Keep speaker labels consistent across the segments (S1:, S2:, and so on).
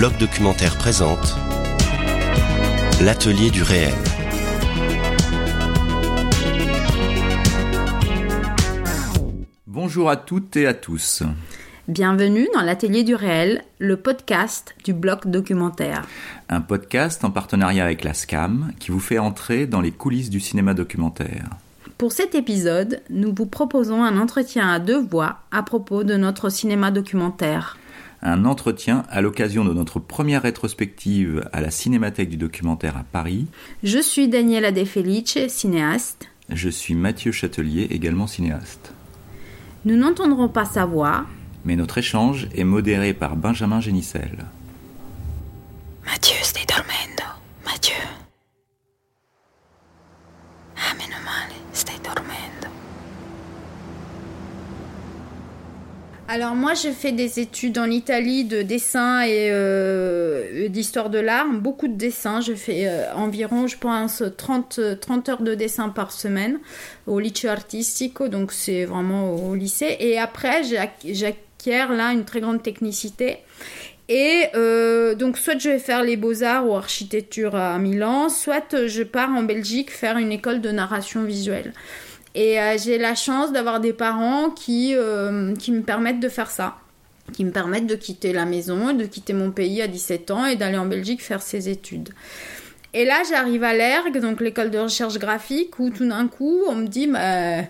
S1: bloc documentaire présente L'atelier du réel.
S2: Bonjour à toutes et à tous.
S3: Bienvenue dans l'atelier du réel, le podcast du bloc documentaire.
S2: Un podcast en partenariat avec la SCAM qui vous fait entrer dans les coulisses du cinéma documentaire.
S3: Pour cet épisode, nous vous proposons un entretien à deux voix à propos de notre cinéma documentaire.
S2: Un entretien à l'occasion de notre première rétrospective à la Cinémathèque du documentaire à Paris.
S3: Je suis Daniela De Felice, cinéaste.
S2: Je suis Mathieu Châtelier, également cinéaste.
S3: Nous n'entendrons pas sa voix,
S2: Mais notre échange est modéré par Benjamin Génissel.
S4: Mathieu, stai dormendo. Mathieu. Ah, meno male, stai dormendo.
S3: Alors moi j'ai fait des études en Italie de dessin et euh, d'histoire de l'art, beaucoup de dessins, je fais euh, environ je pense 30, 30 heures de dessin par semaine au liceo artistico, donc c'est vraiment au lycée. Et après j'acquiers là une très grande technicité. Et euh, donc soit je vais faire les beaux-arts ou architecture à Milan, soit je pars en Belgique faire une école de narration visuelle. Et euh, j'ai la chance d'avoir des parents qui, euh, qui me permettent de faire ça, qui me permettent de quitter la maison, de quitter mon pays à 17 ans et d'aller en Belgique faire ses études. Et là, j'arrive à l'ERG, donc l'école de recherche graphique, où tout d'un coup, on me dit, bah,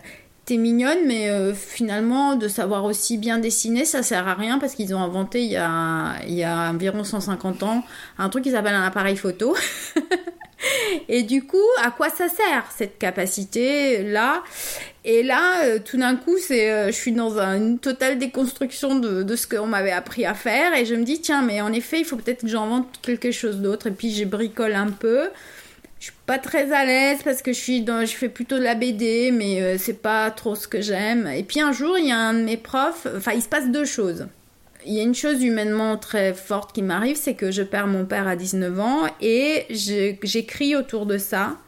S3: t'es mignonne, mais euh, finalement, de savoir aussi bien dessiner, ça sert à rien parce qu'ils ont inventé il y a, il y a environ 150 ans un truc qui s'appelle un appareil photo. Et du coup, à quoi ça sert cette capacité-là? Et là, euh, tout d'un coup, c'est, euh, je suis dans un- une totale déconstruction de, de ce qu'on m'avait appris à faire, et je me dis tiens, mais en effet, il faut peut-être que j'invente quelque chose d'autre. Et puis, je bricole un peu. Je suis pas très à l'aise parce que je suis dans, je fais plutôt de la BD, mais euh, c'est pas trop ce que j'aime. Et puis un jour, il y a un de mes profs. Enfin, il se passe deux choses. Il y a une chose humainement très forte qui m'arrive, c'est que je perds mon père à 19 ans et j'écris autour de ça.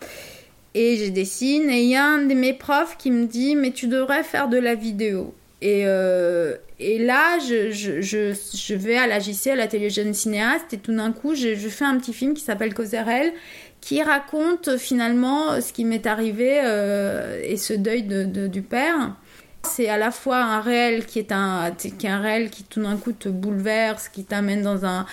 S3: Et je dessine. Et il y a un de mes profs qui me dit Mais tu devrais faire de la vidéo. Et, euh, là, je, vais à la JC, à l'atelier jeune cinéaste, et tout d'un coup, je, fais un petit film qui s'appelle Causerelle, qui raconte finalement ce qui m'est arrivé euh, et ce deuil de, de- du père. C'est à la fois un réel qui est un, qui est un réel qui tout d'un coup te bouleverse, qui t'amène dans un,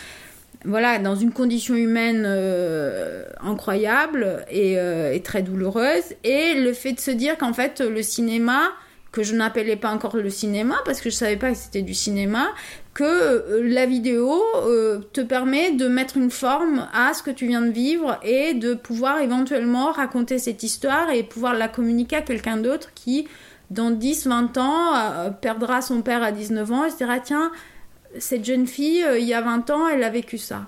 S3: voilà, dans une condition humaine euh, incroyable et, euh, et très douloureuse. Et le fait de se dire qu'en fait, le cinéma, que je n'appelais pas encore le cinéma, parce que je savais pas que c'était du cinéma, que euh, la vidéo te permet de mettre une forme à ce que tu viens de vivre et de pouvoir éventuellement raconter cette histoire et pouvoir la communiquer à quelqu'un d'autre qui, dans 10-20 ans, euh, perdra son père à 19 ans et se dira tiens, cette jeune fille, euh, il y a 20 ans, elle a vécu ça.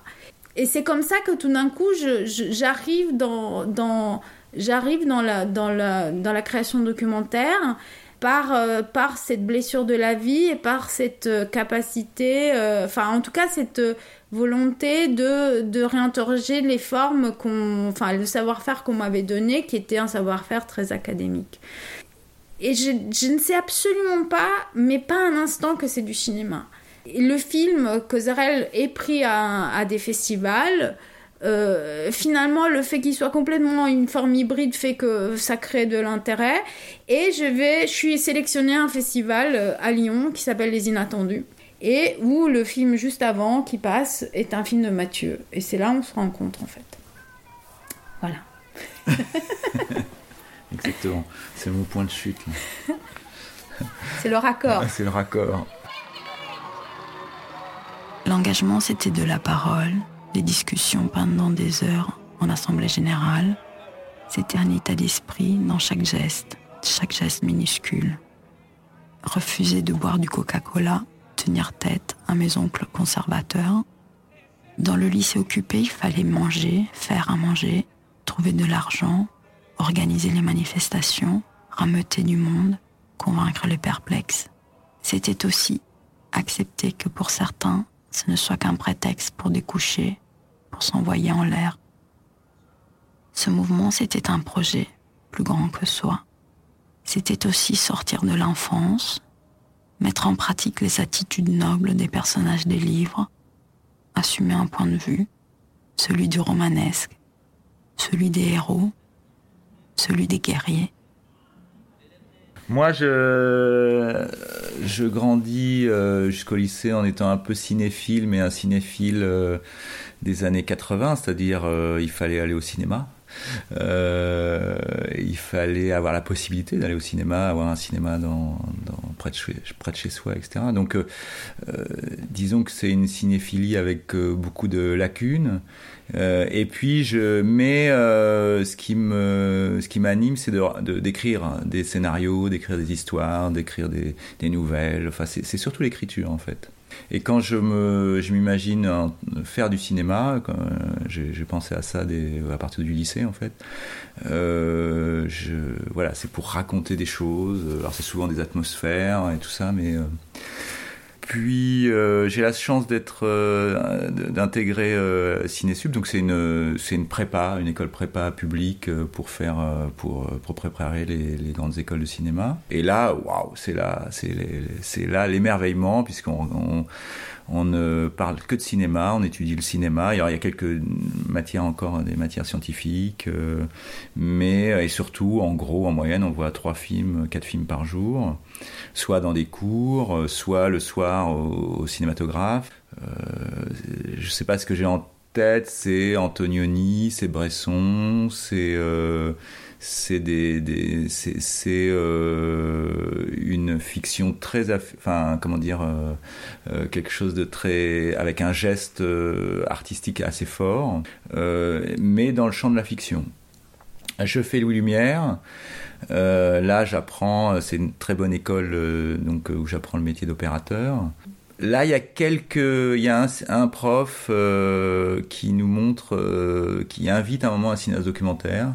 S3: Et c'est comme ça que tout d'un coup, j'arrive dans, la, création documentaire par, euh, par cette blessure de la vie et par cette capacité, enfin en tout cas cette volonté de, de réinterroger les formes, enfin le savoir-faire qu'on m'avait donné, qui était un savoir-faire très académique. Et je, ne sais absolument pas, mais pas un instant, que c'est du cinéma. Le film Causerelle est pris à, des festivals. Euh, finalement, le fait qu'il soit complètement une forme hybride fait que ça crée de l'intérêt. Et je vais, je suis sélectionnée à un festival euh, à Lyon qui s'appelle Les Inattendus. Et où le film juste avant qui passe est un film de Mathieu. Et c'est là où on se rencontre en fait. Voilà.
S2: Exactement. C'est mon point de chute.
S3: C'est le raccord.
S2: C'est le raccord.
S4: L'engagement, c'était de la parole, des discussions pendant des heures en assemblée générale. C'était un état d'esprit dans chaque geste, chaque geste minuscule. Refuser de boire du Coca-Cola, tenir tête à mes oncles conservateurs. Dans le lycée occupé, il fallait manger, faire à manger, trouver de l'argent, organiser les manifestations, rameuter du monde, convaincre les perplexes. C'était aussi accepter que pour certains, ce ne soit qu'un prétexte pour découcher, pour s'envoyer en l'air. Ce mouvement, c'était un projet plus grand que soi. C'était aussi sortir de l'enfance, mettre en pratique les attitudes nobles des personnages des livres, assumer un point de vue, celui du romanesque, celui des héros, celui des guerriers.
S2: Moi, je, je grandis euh, jusqu'au lycée en étant un peu cinéphile, mais un cinéphile euh, des années 80, c'est-à-dire euh, il fallait aller au cinéma. il fallait avoir la possibilité d'aller au cinéma, avoir un cinéma dans, près, de chez, près de chez soi, etc. Donc, disons que c'est une cinéphilie avec beaucoup de lacunes. Euh, et puis je mets euh, ce qui me ce qui m'anime c'est de d'écrire des scénarios d'écrire des histoires d'écrire des, nouvelles. Enfin c'est surtout l'écriture en fait. Et quand je me je m'imagine faire du cinéma j'ai pensé à ça à partir du lycée en fait euh, voilà c'est pour raconter des choses. Alors c'est souvent des atmosphères et tout ça mais puis euh, j'ai la chance d'être euh, d'intégrer euh, Cinesub, donc c'est une c'est une prépa, une école prépa publique pour faire pour pour préparer les, les, grandes écoles de cinéma. Et là, waouh, c'est là c'est c'est là l'émerveillement puisqu'on on, ne parle que de cinéma, on étudie le cinéma. il y a quelques matières encore, des matières scientifiques, euh, mais et surtout, en gros, en moyenne, on voit trois films, quatre films par jour, soit dans des cours, soit le soir au, cinématographe. Euh, je ne sais pas ce que j'ai en tête, c'est Antonioni, c'est Bresson, c'est euh, c'est euh, une fiction très enfin comment dire euh, euh, quelque chose de très avec un geste artistique assez fort mais dans le champ de la fiction je fais Louis Lumière là j'apprends c'est une très bonne école donc où j'apprends le métier d'opérateur Là, il y a quelques, il y a un, prof qui nous montre, qui invite un moment à un cinéaste documentaire.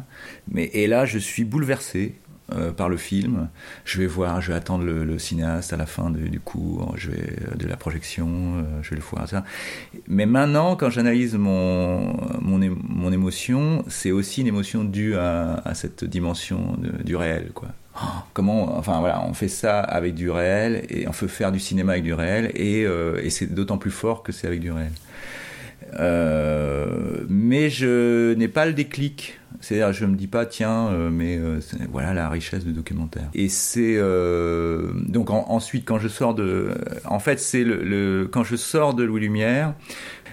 S2: Mais et là, je suis bouleversé euh, par le film. Je vais voir, je vais attendre le, cinéaste à la fin du cours, vais de la projection, je vais le voir. Ça. Mais maintenant, quand j'analyse mon, mon, mon émotion, c'est aussi une émotion due à, cette dimension du réel, quoi comment, enfin voilà, on fait ça avec du réel et on peut faire du cinéma avec du réel euh, et c'est d'autant plus fort que c'est avec du réel. Euh, mais je n'ai pas le déclic. C'est-à-dire, je me dis pas, tiens, euh, mais voilà la richesse du documentaire. Et c'est donc ensuite quand je sors de, en fait, c'est le, quand je sors de Louis Lumière, euh,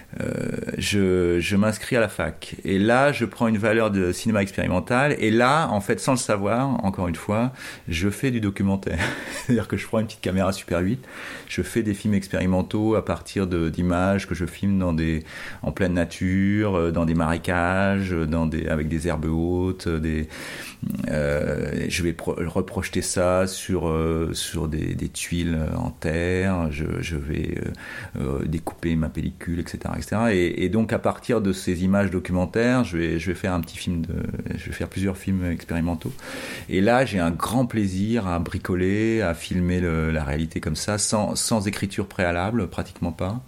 S2: je, je m'inscris à la fac. Et là, je prends une valeur de cinéma expérimental. Et là, en fait, sans le savoir, encore une fois, je fais du documentaire. C'est-à-dire que je prends une petite caméra Super 8, je fais des films expérimentaux à partir d'images que je filme dans des, en pleine nature, euh, dans des marécages, dans des, avec des herbes hautes, euh, je vais reprojeter ça sur, euh, sur des, tuiles en terre, je, vais euh, découper ma pellicule, etc. Et, donc à partir de ces images documentaires, je vais, je vais faire un petit film, de, je vais faire plusieurs films expérimentaux. Et là, j'ai un grand plaisir à bricoler, à filmer la réalité comme ça, sans, sans écriture préalable, pratiquement pas.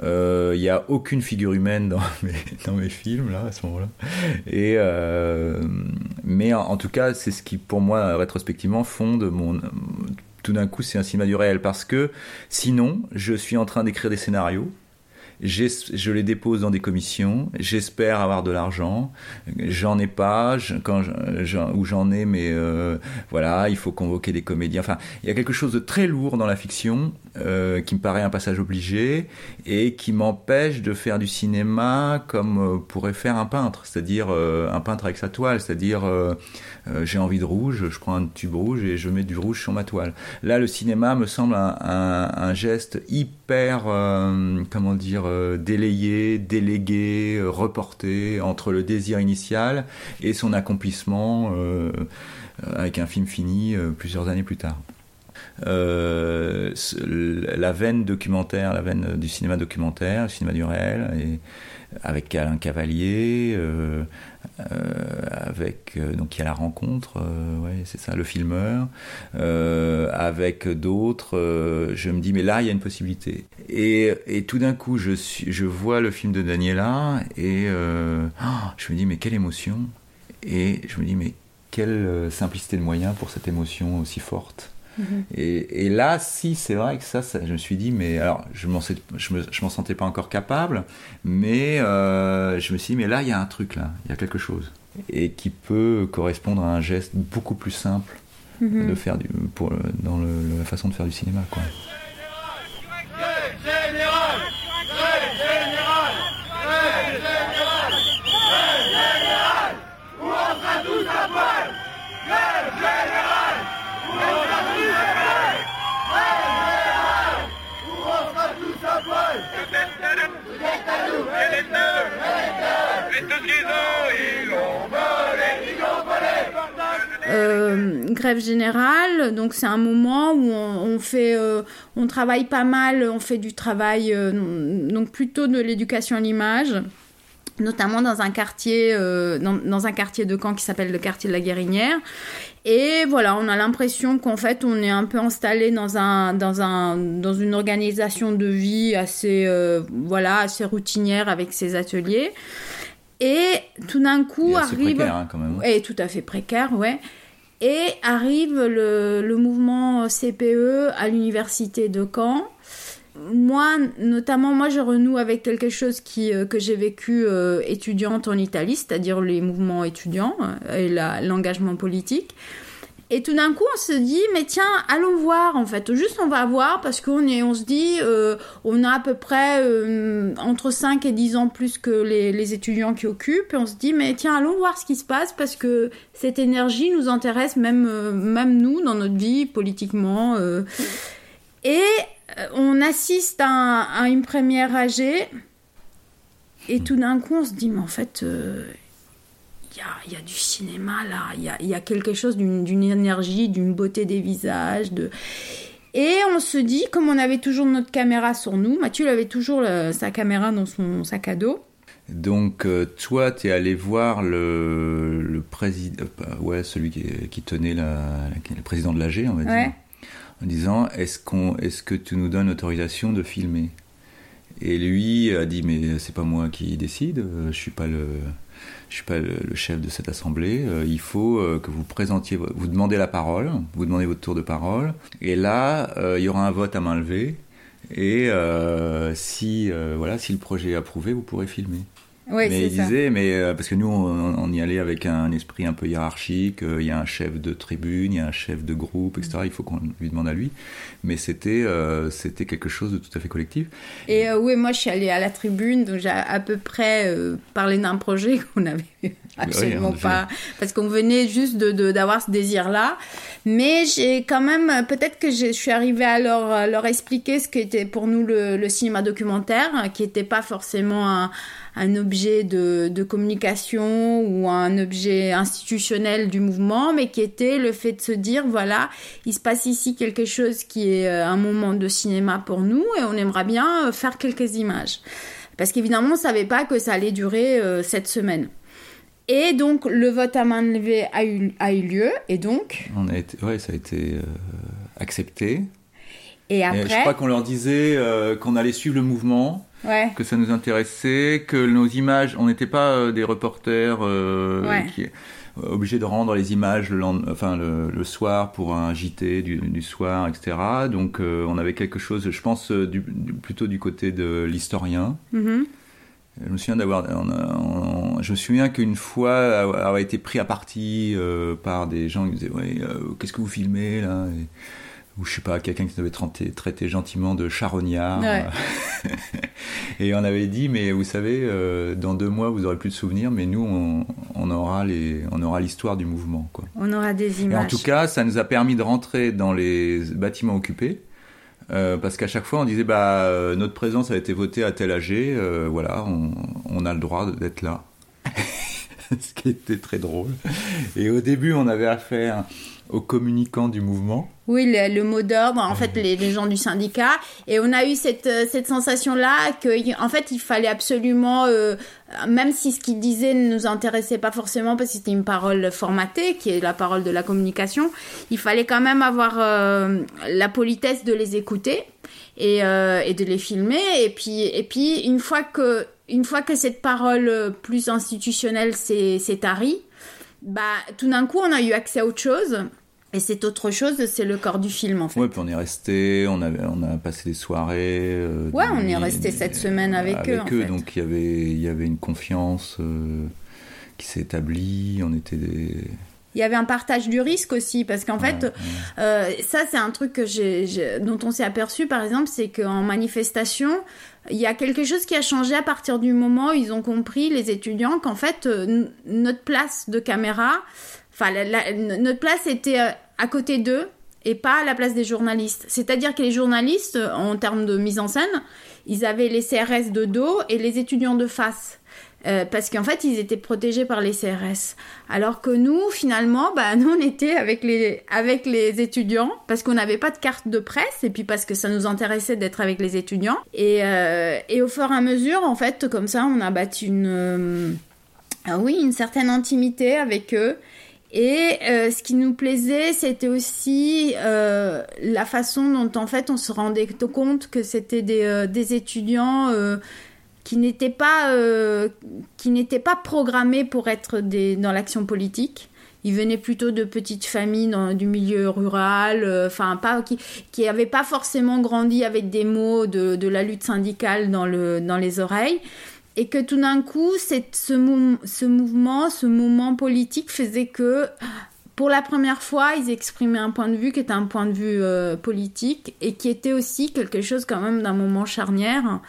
S2: Il euh, n'y a aucune figure humaine dans mes, dans mes films, là, à ce moment-là. Euh, mais en, tout cas, c'est ce qui, pour moi, rétrospectivement, fonde mon. Tout d'un coup, c'est un cinéma du réel. Parce que sinon, je suis en train d'écrire des scénarios je les dépose dans des commissions, j'espère avoir de l'argent, j'en ai pas, quand ou j'en ai, mais euh, voilà, il faut convoquer des comédiens. Enfin, il y a quelque chose de très lourd dans la fiction euh, qui me paraît un passage obligé et qui m'empêche de faire du cinéma comme euh, pourrait faire un peintre, c'est-à-dire un peintre avec sa toile, c'est-à-dire j'ai envie de rouge, je prends un tube rouge et je mets du rouge sur ma toile. Là, le cinéma me semble un, un geste hyper, comment dire, euh, délayé, délégué, euh, reporté entre le désir initial et son accomplissement euh, avec un film fini plusieurs années plus tard. La veine documentaire, la veine du cinéma documentaire, le cinéma du réel, avec Alain Cavalier, euh, avec euh, donc il y a la rencontre, euh, ouais, c'est ça, le filmeur, avec d'autres. je me dis mais là il y a une possibilité. Et, tout d'un coup je vois le film de Daniela et oh, je me dis mais quelle émotion. Et je me dis mais quelle simplicité de moyens pour cette émotion aussi forte. Mhm. Et, là, si, c'est vrai que ça, je me suis dit, mais alors, je m'en, je, m'en sentais pas encore capable, mais euh, je me suis dit, mais là, il y a un truc, là, il y a quelque chose. Et qui peut correspondre à un geste beaucoup plus simple mhm. de faire du, pour, dans la façon de faire du cinéma, quoi.
S3: Euh, grève générale, donc c'est un moment où on, fait, euh, on travaille pas mal, on fait du travail, euh, donc plutôt de l'éducation à l'image, notamment dans un quartier, dans, un quartier de Caen qui s'appelle le quartier de la Guérinière. Et voilà, on a l'impression qu'en fait, on est un peu installé dans un, dans un, dans une organisation de vie assez, voilà, assez routinière avec ses ateliers. Et tout d'un coup arrive.
S2: Précaire, hein, quand même.
S3: Et tout à fait précaire, ouais. Et arrive le, mouvement CPE à l'université de Caen. Moi, notamment, moi, je renoue avec quelque chose euh, que j'ai vécu euh, étudiante en Italie, c'est-à-dire les mouvements étudiants euh, et l'engagement politique. Et tout d'un coup, on se dit, mais tiens, allons voir en fait. Juste, on va voir parce qu'on est, on se dit, euh, on a à peu près euh, entre 5 et 10 ans plus que les, étudiants qui occupent. Et on se dit, mais tiens, allons voir ce qui se passe parce que cette énergie nous intéresse même, euh, même nous dans notre vie politiquement. Et on assiste à, à, une première AG. Et tout d'un coup, on se dit, mais en fait, il y a, du cinéma là, il y a, quelque chose d'une énergie, d'une beauté des visages. De... Et on se dit, comme on avait toujours notre caméra sur nous, Mathieu avait toujours sa caméra dans son sac à dos.
S2: Donc euh, toi, tu es allé voir le, président, euh, ouais, celui qui, tenait la, le président de l'AG, on va dire, en disant, est-ce qu'on, est-ce que tu nous donnes autorisation de filmer? Et lui a dit, mais c'est pas moi qui décide, euh, je suis pas le je suis pas le, chef de cette assemblée. Euh, il faut euh, que vous présentiez, vous demandez la parole, vous demandez votre tour de parole, et là, euh, il y aura un vote à main levée. Et si voilà, si le projet est approuvé, vous pourrez filmer mais il disait, mais euh, parce que nous, on, y allait avec un esprit un peu hiérarchique. Euh, il y a un chef de tribune, il y a un chef de groupe, etc. Il faut qu'on lui demande à lui. Mais c'était, euh, c'était quelque chose de tout à fait collectif.
S3: Et oui, moi, je suis allée à la tribune, donc j'ai à peu près parlé d'un projet qu'on n'avait absolument pas, parce qu'on venait juste de, d'avoir ce désir-là. Mais j'ai quand même, peut-être que je suis arrivée à leur, leur expliquer ce qu'était pour nous le, le cinéma documentaire, qui n'était pas forcément un un objet de, de, communication ou un objet institutionnel du mouvement, mais qui était le fait de se dire, voilà, il se passe ici quelque chose qui est euh, un moment de cinéma pour nous et on aimerait bien euh, faire quelques images. Parce qu'évidemment, on ne savait pas que ça allait durer euh, cette semaine. Et donc, le vote à main levée a eu, a eu lieu, et donc
S2: on a été, Ouais, ça a été accepté.
S3: Et après.
S2: je crois qu'on leur disait qu'on allait suivre le mouvement que ça nous intéressait, que nos images, on n'était pas euh, des reporters euh, qui, obligés de rendre les images le, enfin, le, soir pour un JT du, soir, etc. Donc euh, on avait quelque chose, je pense, du, plutôt du côté de l'historien. Mm-hmm. Je me souviens d'avoir, je me souviens qu'une fois avoir été pris à partie par des gens qui disaient ouais, qu'est-ce que vous filmez là ou je sais pas, quelqu'un qui nous avait traité, traité gentiment de charognard. et on avait dit, mais vous savez, euh, dans deux mois, vous aurez plus de souvenirs, mais nous, on, on aura les, on aura l'histoire du mouvement, quoi.
S3: On aura des images.
S2: Et en tout cas, ça nous a permis de rentrer dans les bâtiments occupés. Euh, parce qu'à chaque fois, on disait, bah, euh, notre présence a été votée à tel âge, voilà, on, on, a le droit d'être là. Ce qui était très drôle. Et au début, on avait affaire aux communicants du mouvement.
S3: Oui, le, mot d'ordre, en fait, les, gens du syndicat. Et on a eu cette, euh, cette sensation-là que, en fait, il fallait absolument, euh, même si ce qu'ils disaient ne nous intéressait pas forcément parce que c'était une parole formatée, qui est la parole de la communication, il fallait quand même avoir euh, la politesse de les écouter et, et de les filmer. Et puis, et puis, une fois que, une fois que cette parole plus institutionnelle s'est tarie, bah, tout d'un coup, on a eu accès à autre chose. Et c'est autre chose, c'est le corps du film en fait.
S2: Ouais, puis on est resté, on, avait, on a passé des soirées. Euh,
S3: ouais, on est resté cette semaine avec, eux.
S2: Avec eux, donc il y avait, il y avait une confiance euh, qui s'est établie. On était des.
S3: Il y avait un partage du risque aussi, parce qu'en fait, euh, ça c'est un truc que j'ai, dont on s'est aperçu par exemple, c'est qu'en manifestation, il y a quelque chose qui a changé à partir du moment où ils ont compris, les étudiants, qu'en fait, notre place de caméra, enfin, notre place était à côté d'eux et pas à la place des journalistes. C'est-à-dire que les journalistes, en termes de mise en scène, ils avaient les CRS de dos et les étudiants de face. Euh, parce qu'en fait, ils étaient protégés par les CRS. Alors que nous, finalement, bah, nous, on était avec les, avec les étudiants, parce qu'on n'avait pas de carte de presse, et puis parce que ça nous intéressait d'être avec les étudiants. Et, euh, et au fur et à mesure, en fait, comme ça, on a bâti une, euh, ah oui, une certaine intimité avec eux. Et ce qui nous plaisait, c'était aussi la façon dont en fait on se rendait compte que c'était des, des, étudiants qui n'étaient pas qui n'étaient pas programmés pour être des, dans l'action politique. Ils venaient plutôt de petites familles dans, du milieu rural, enfin pas qui qui n'avaient pas forcément grandi avec des mots de, de la lutte syndicale dans le dans les oreilles et que tout d'un coup, ce, ce, mouvement, ce moment politique faisait que, pour la première fois, ils exprimaient un point de vue qui était un point de vue euh, politique et qui était aussi quelque chose quand même d'un moment charnière.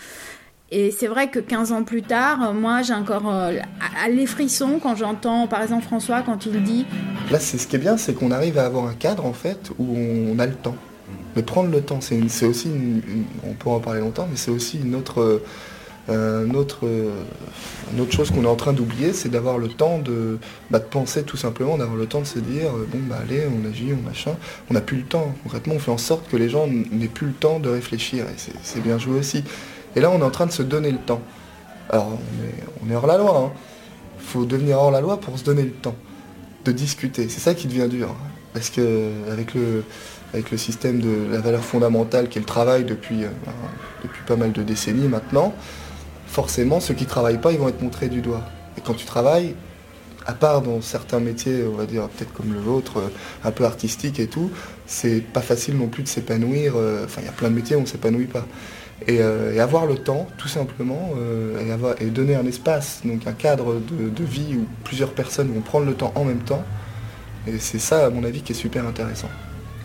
S3: Et c'est vrai que 15 ans plus tard, moi j'ai encore euh, les frissons quand j'entends par exemple François quand il dit...
S1: Là c'est ce qui est bien, c'est qu'on arrive à avoir un cadre en fait où on a le temps. Mais prendre le temps, c'est aussi, on peut en parler longtemps, mais c'est aussi une autre... Euh, une, autre, autre, chose qu'on est en train d'oublier, c'est d'avoir le temps de, bah, penser tout simplement, d'avoir le temps de se dire, euh, bon bah allez, on agit, on machin. On n'a plus le temps. Concrètement, on fait en sorte que les gens n'aient plus le temps de réfléchir. Et c'est bien joué aussi. Et là, on est en train de se donner le temps. Alors, on est, hors la loi. Il hein. faut devenir hors la loi pour se donner le temps de discuter. C'est ça qui devient dur. Hein. Parce que avec le, système de la valeur fondamentale qui est le travail depuis, euh, depuis pas mal de décennies maintenant, forcément, ceux qui ne travaillent pas, ils vont être montrés du doigt. Et quand tu travailles, à part dans certains métiers, on va dire peut-être comme le vôtre, euh, un peu artistique et tout, c'est pas facile non plus de s'épanouir. Euh, enfin, il y a plein de métiers où on ne s'épanouit pas. Euh, et, avoir le temps, tout simplement, et, donner un espace, donc un cadre de, vie où plusieurs personnes vont prendre le temps en même temps. Et c'est ça, à mon avis, qui est super intéressant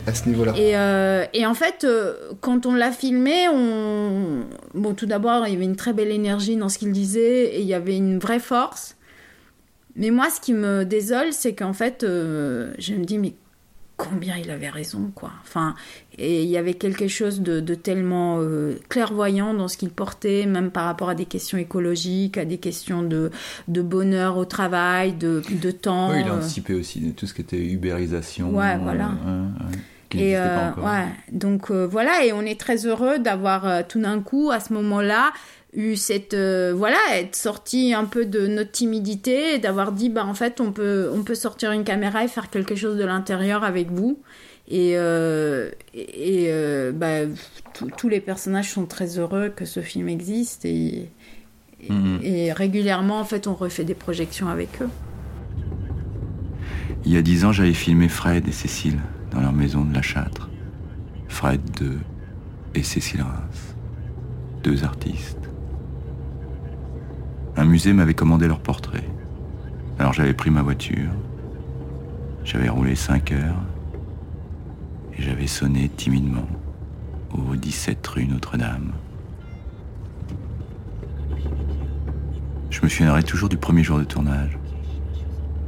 S1: à ce niveau-là.
S3: Et, euh, en fait, euh, quand on l'a filmé, on... bon, tout d'abord, il y avait une très belle énergie dans ce qu'il disait et il y avait une vraie force. Mais moi, ce qui me désole, c'est qu'en fait, euh, je me dis, mais combien il avait raison, quoi. Enfin, et il y avait quelque chose de, tellement clairvoyant dans ce qu'il portait, même par rapport à des questions écologiques, à des questions de, de bonheur au travail, de, de temps.
S2: Oui, il a anticipé aussi tout ce qui était ubérisation.
S3: Ouais, voilà. Et euh, ouais, donc euh, voilà, et on est très heureux d'avoir euh, tout d'un coup, à ce moment-là, eu cette voilà être sorti un peu de notre timidité et d'avoir dit bah en fait on peut on peut sortir une caméra et faire quelque chose de l'intérieur avec vous et et, bah, tous les personnages sont très heureux que ce film existe et, mm-hmm. et régulièrement en fait on refait des projections avec eux
S2: il y a dix ans j'avais filmé Fred et Cécile dans leur maison de la Châtre. Fred II et Cécile Reims, deux artistes. Un musée m'avait commandé leur portrait. Alors j'avais pris ma voiture, j'avais roulé cinq heures et j'avais sonné timidement au 17 rue Notre-Dame. Je me souviendrai toujours du premier jour de tournage.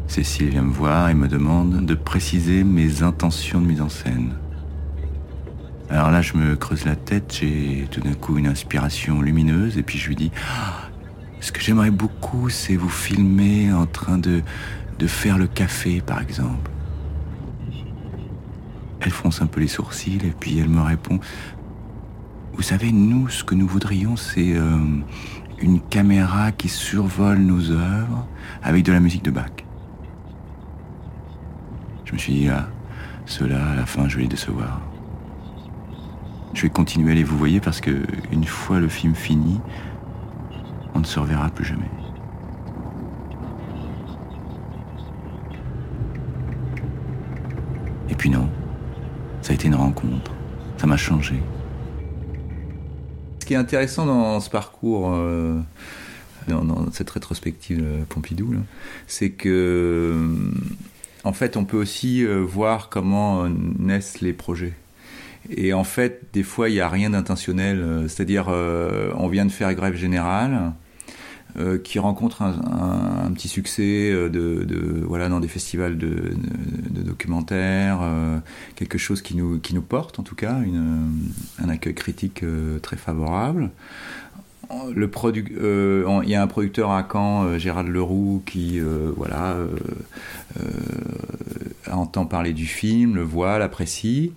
S2: Cécile vient me voir et me demande de préciser mes intentions de mise en scène. Alors là, je me creuse la tête, j'ai tout d'un coup une inspiration lumineuse et puis je lui dis Ce que j'aimerais beaucoup, c'est vous filmer en train de, faire le café, par exemple. Elle fronce un peu les sourcils et puis elle me répond Vous savez, nous, ce que nous voudrions, c'est euh, une caméra qui survole nos œuvres avec de la musique de Bach. Je me suis dit, ah, ceux-là, à la fin, je vais les décevoir. Je vais continuer à les vous voyez parce que une fois le film fini, on ne se reverra plus jamais. Et puis non, ça a été une rencontre. Ça m'a changé. Ce qui est intéressant dans ce parcours, euh, dans, cette rétrospective Pompidou, c'est que, euh, en fait, on peut aussi euh, voir comment naissent les projets. Et en fait, des fois, il n'y a rien d'intentionnel. C'est-à-dire, on vient de faire grève générale. Euh, qui rencontre un, petit succès euh, de, voilà dans des festivals de, documentaires, euh, quelque chose qui nous qui nous porte en tout cas, un accueil critique très favorable. Le il y a un producteur à Caen, Gérald Leroux, qui voilà entend parler du film, le voit, l'apprécie,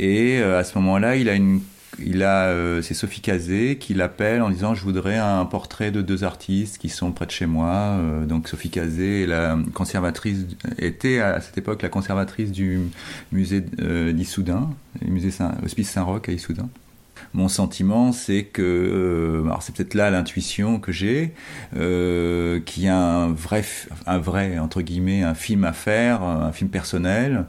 S2: et à ce moment-là, il a une il a, euh, c'est Sophie Cazé qui l'appelle en disant je voudrais un portrait de deux artistes qui sont près de chez moi. Euh, donc Sophie Cazé la conservatrice, était à cette époque la conservatrice du musée euh, d'Issoudun, musée Saint, Hospice Saint-Roch à Issoudun mon sentiment, c'est que, euh, alors c'est peut-être là l'intuition que j'ai, euh, qu'il y a un vrai, un vrai entre guillemets, un film à faire, un film personnel,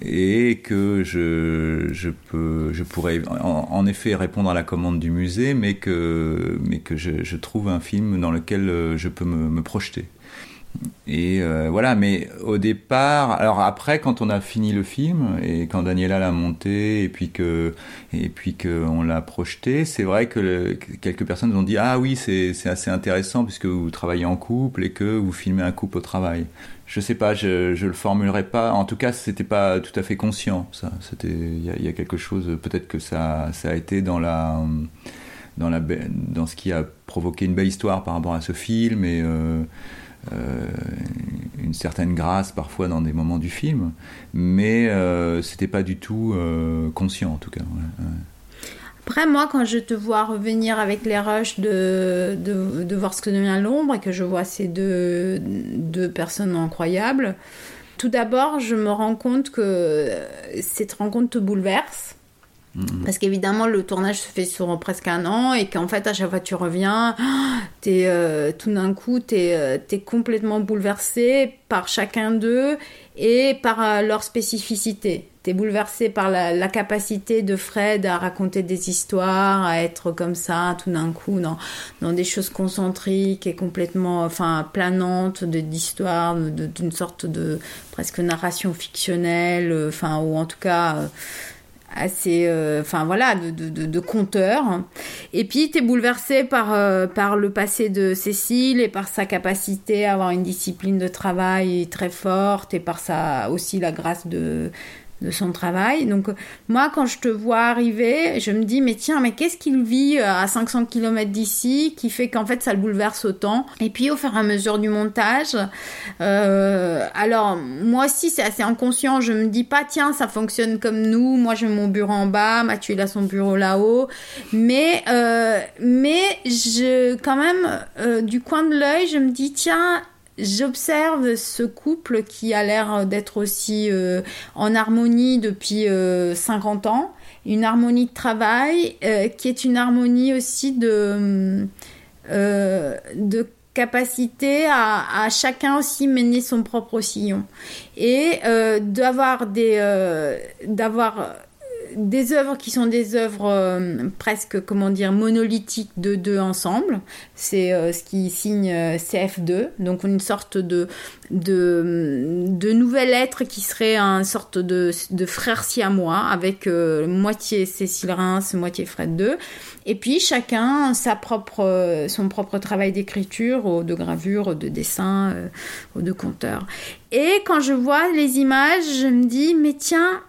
S2: et que je, peux, je pourrais en, effet répondre à la commande du musée, mais que, je, trouve un film dans lequel euh, je peux me projeter. Et euh, voilà, mais au départ, alors après, quand on a fini le film et quand Daniela l'a monté et puis que et puis qu'on l'a projeté, c'est vrai que quelques personnes ont dit ah oui c'est assez intéressant puisque vous travaillez en couple et que vous filmez un couple au travail. Je sais pas, je je le formulerai pas. En tout cas, c'était pas tout à fait conscient. Ça, c'était il y, a quelque chose. Peut-être que ça ça a été dans la dans la dans ce qui a provoqué une belle histoire par rapport à ce film et euh, une certaine grâce parfois dans des moments du film, mais euh, c'était pas du tout euh, conscient en tout cas.
S3: Après, moi, quand je te vois revenir avec les rushs de, de, de voir ce que devient l'ombre et que je vois ces deux, deux personnes incroyables, tout d'abord, je me rends compte que cette rencontre te bouleverse. Parce qu'évidemment, le tournage se fait sur presque un an et qu'en fait, à chaque fois tu reviens, es, euh, tout d'un coup, tu es, euh, complètement bouleversé par chacun d'eux et par euh, leur spécificité. Tu es bouleversé par la, capacité de Fred à raconter des histoires, à être comme ça, tout d'un coup, dans, dans des choses concentriques et complètement enfin, planantes d'histoires, d'une sorte de presque narration fictionnelle, enfin, ou en tout cas assez euh, enfin voilà de, de, de, conteur et puis tu es bouleversé par euh, par le passé de Cécile et par sa capacité à avoir une discipline de travail très forte et par sa aussi la grâce de de son travail. Donc moi, quand je te vois arriver, je me dis, mais tiens, mais qu'est-ce qu'il vit euh, à 500 km d'ici qui fait qu'en fait ça le bouleverse autant? Et puis au fur et à mesure du montage, euh, alors moi aussi c'est assez inconscient, je me dis pas, tiens, ça fonctionne comme nous, moi j'ai mon bureau en bas, Mathieu il a son bureau là-haut, mais, euh, mais je, quand même, du coin de l'œil, je me dis, tiens, J'observe ce couple qui a l'air d'être aussi euh, en harmonie depuis 50 euh, ans, une harmonie de travail euh, qui est une harmonie aussi de, de capacité à, chacun aussi mener son propre sillon. Et d'avoir des d'avoir des œuvres qui sont des œuvres euh, presque, comment dire, monolithiques de deux ensemble. C'est euh, ce qui signe euh, CF2, donc une sorte de, de, de nouvel être qui serait une sorte de, de frère siamois avec moitié Cécile Reims, moitié Fred 2. Et puis chacun sa propre, son propre travail d'écriture, de gravure, de dessin, de conteur. Et quand je vois les images, je me dis, mais tiens,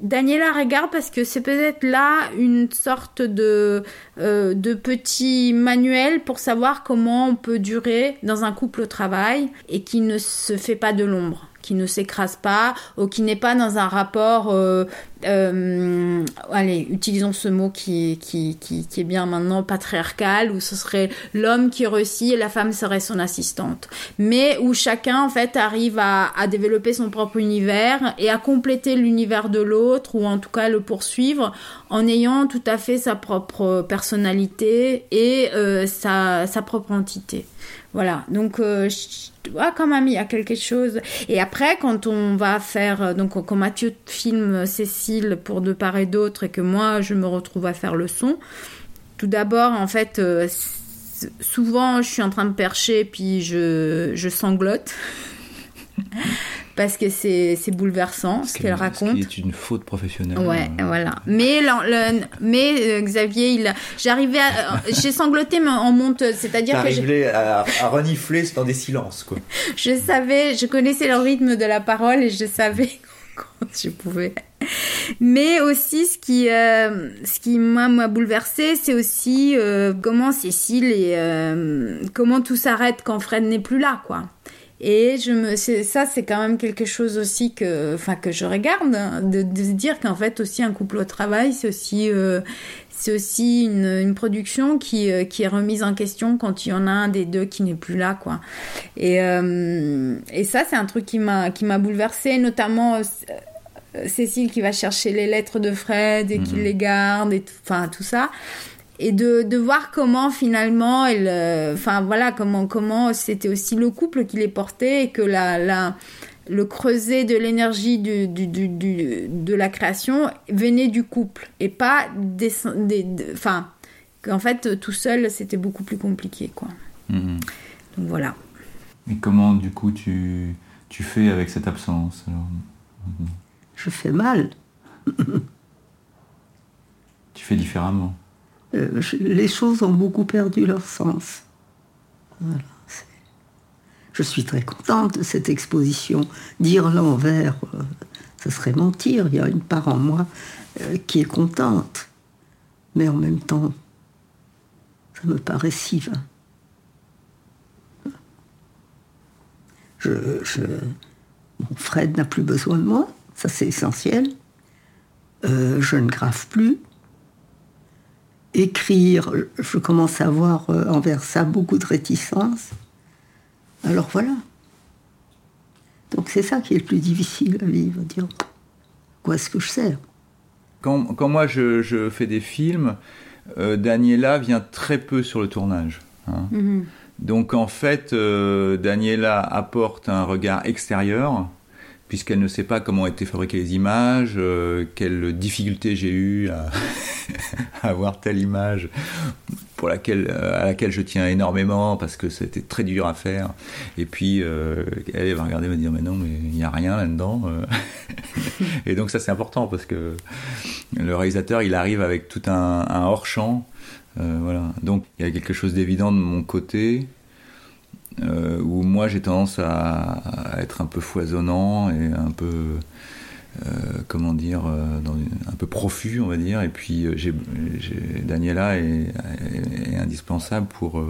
S3: Daniela regarde parce que c'est peut-être là une sorte de, euh, de petit manuel pour savoir comment on peut durer dans un couple au travail et qui ne se fait pas de l'ombre qui ne s'écrase pas ou qui n'est pas dans un rapport euh, euh, allez utilisons ce mot qui, qui, qui, qui, est bien maintenant patriarcal où ce serait l'homme qui réussit et la femme serait son assistante. Mais où chacun en fait arrive à, développer son propre univers et à compléter l'univers de l'autre ou en tout cas le poursuivre en ayant tout à fait sa propre personnalité et euh, sa, sa propre entité. Voilà, donc euh, vois quand même il y a quelque chose. Et après, quand on va faire, euh, donc quand Mathieu filme Cécile pour de part et d'autre et que moi je me retrouve à faire le son, tout d'abord en fait, euh, souvent je suis en train de percher puis je, je sanglote. parce que c'est bouleversant ce qu'elle raconte.
S2: Ce qui est une faute professionnelle.
S3: Ouais, voilà. Mais, le, mais euh, Xavier, il, j'arrivais euh, j'ai sangloté en monteuse, c'est-à-dire que
S2: j'ai à, à renifler dans des silences, quoi.
S3: je savais, je connaissais le rythme de la parole et je savais quand pouvais. Mais aussi, ce qui, euh, ce qui m'a bouleversé, c'est aussi comment Cécile et comment tout s'arrête quand Fred n'est plus là, quoi. Et je me, ça, c'est quand même quelque chose aussi que, enfin, que je regarde, hein, de, de se dire qu'en fait aussi un couple au travail, c'est aussi, euh, c'est aussi une, une, production qui, euh, qui est remise en question quand il y en a un des deux qui n'est plus là, quoi. Et, euh, et ça, c'est un truc qui m'a, qui m'a bouleversée, notamment. Cécile qui va chercher les lettres de Fred et qui mhm. les garde et enfin tout ça et de, de voir comment finalement elle euh, enfin voilà comment comment c'était aussi le couple qui les portait et que la, la le creuset de l'énergie du, du, du, de la création venait du couple et pas des enfin qu'en fait tout seul c'était beaucoup plus compliqué quoi. Mm-hmm. donc voilà.
S2: Et comment du coup tu tu fais avec cette absence alors?
S5: Je fais mal.
S2: Tu fais différemment
S5: euh, les choses ont beaucoup perdu leur sens. je suis très contente de cette exposition. Dire l'envers, euh, ce serait mentir. Il y a une part en moi euh, qui est contente. Mais en même temps, ça me paraît si vain. Je, Fred n'a plus besoin de moi, ça c'est essentiel. je ne grave plus écrire, je commence à avoir euh, envers ça beaucoup de réticence. Alors voilà. Donc c'est ça qui est le plus difficile à vivre, dire quoi est-ce que je sers?
S2: Quand, quand, moi je, fais des films, euh, Daniela vient très peu sur le tournage. Hein. Mm-hmm. Donc en fait, euh, Daniela apporte un regard extérieur puisqu'elle ne sait pas comment ont fabriquées les images, euh, quelles difficultés j'ai eu à, avoir telle image euh, à laquelle je tiens énormément parce que c'était très dur à faire. Et puis euh, elle va regarder et va dire mais non mais il n'y a rien là-dedans. et donc ça c'est important parce que le réalisateur il arrive avec tout un, hors champ. Donc il y a quelque chose d'évident de mon côté euh, où moi j'ai tendance à, être un peu foisonnant et un peu, euh, comment dire, euh, un peu profus, on va dire. Et puis j'ai, Daniela est, indispensable pour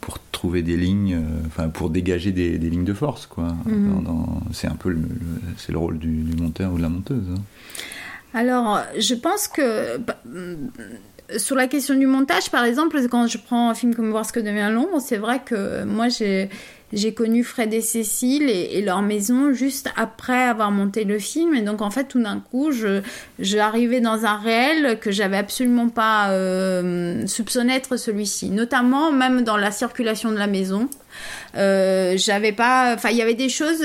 S2: pour trouver des lignes, enfin pour dégager des, lignes de force, quoi. Mhm. c'est un peu le, c'est le rôle du, monteur ou de la monteuse. Hein.
S3: Alors, je pense que sur la question du montage, par exemple, quand je prends un film comme Voir ce que devient l'ombre, c'est vrai que moi j'ai connu Fred et Cécile et, leur maison juste après avoir monté le film. Et donc, en fait, tout d'un coup, je, j'arrivais dans un réel que j'avais absolument pas euh, soupçonné être celui-ci. Notamment, même dans la circulation de la maison. Euh, j'avais pas, enfin, il y avait des choses.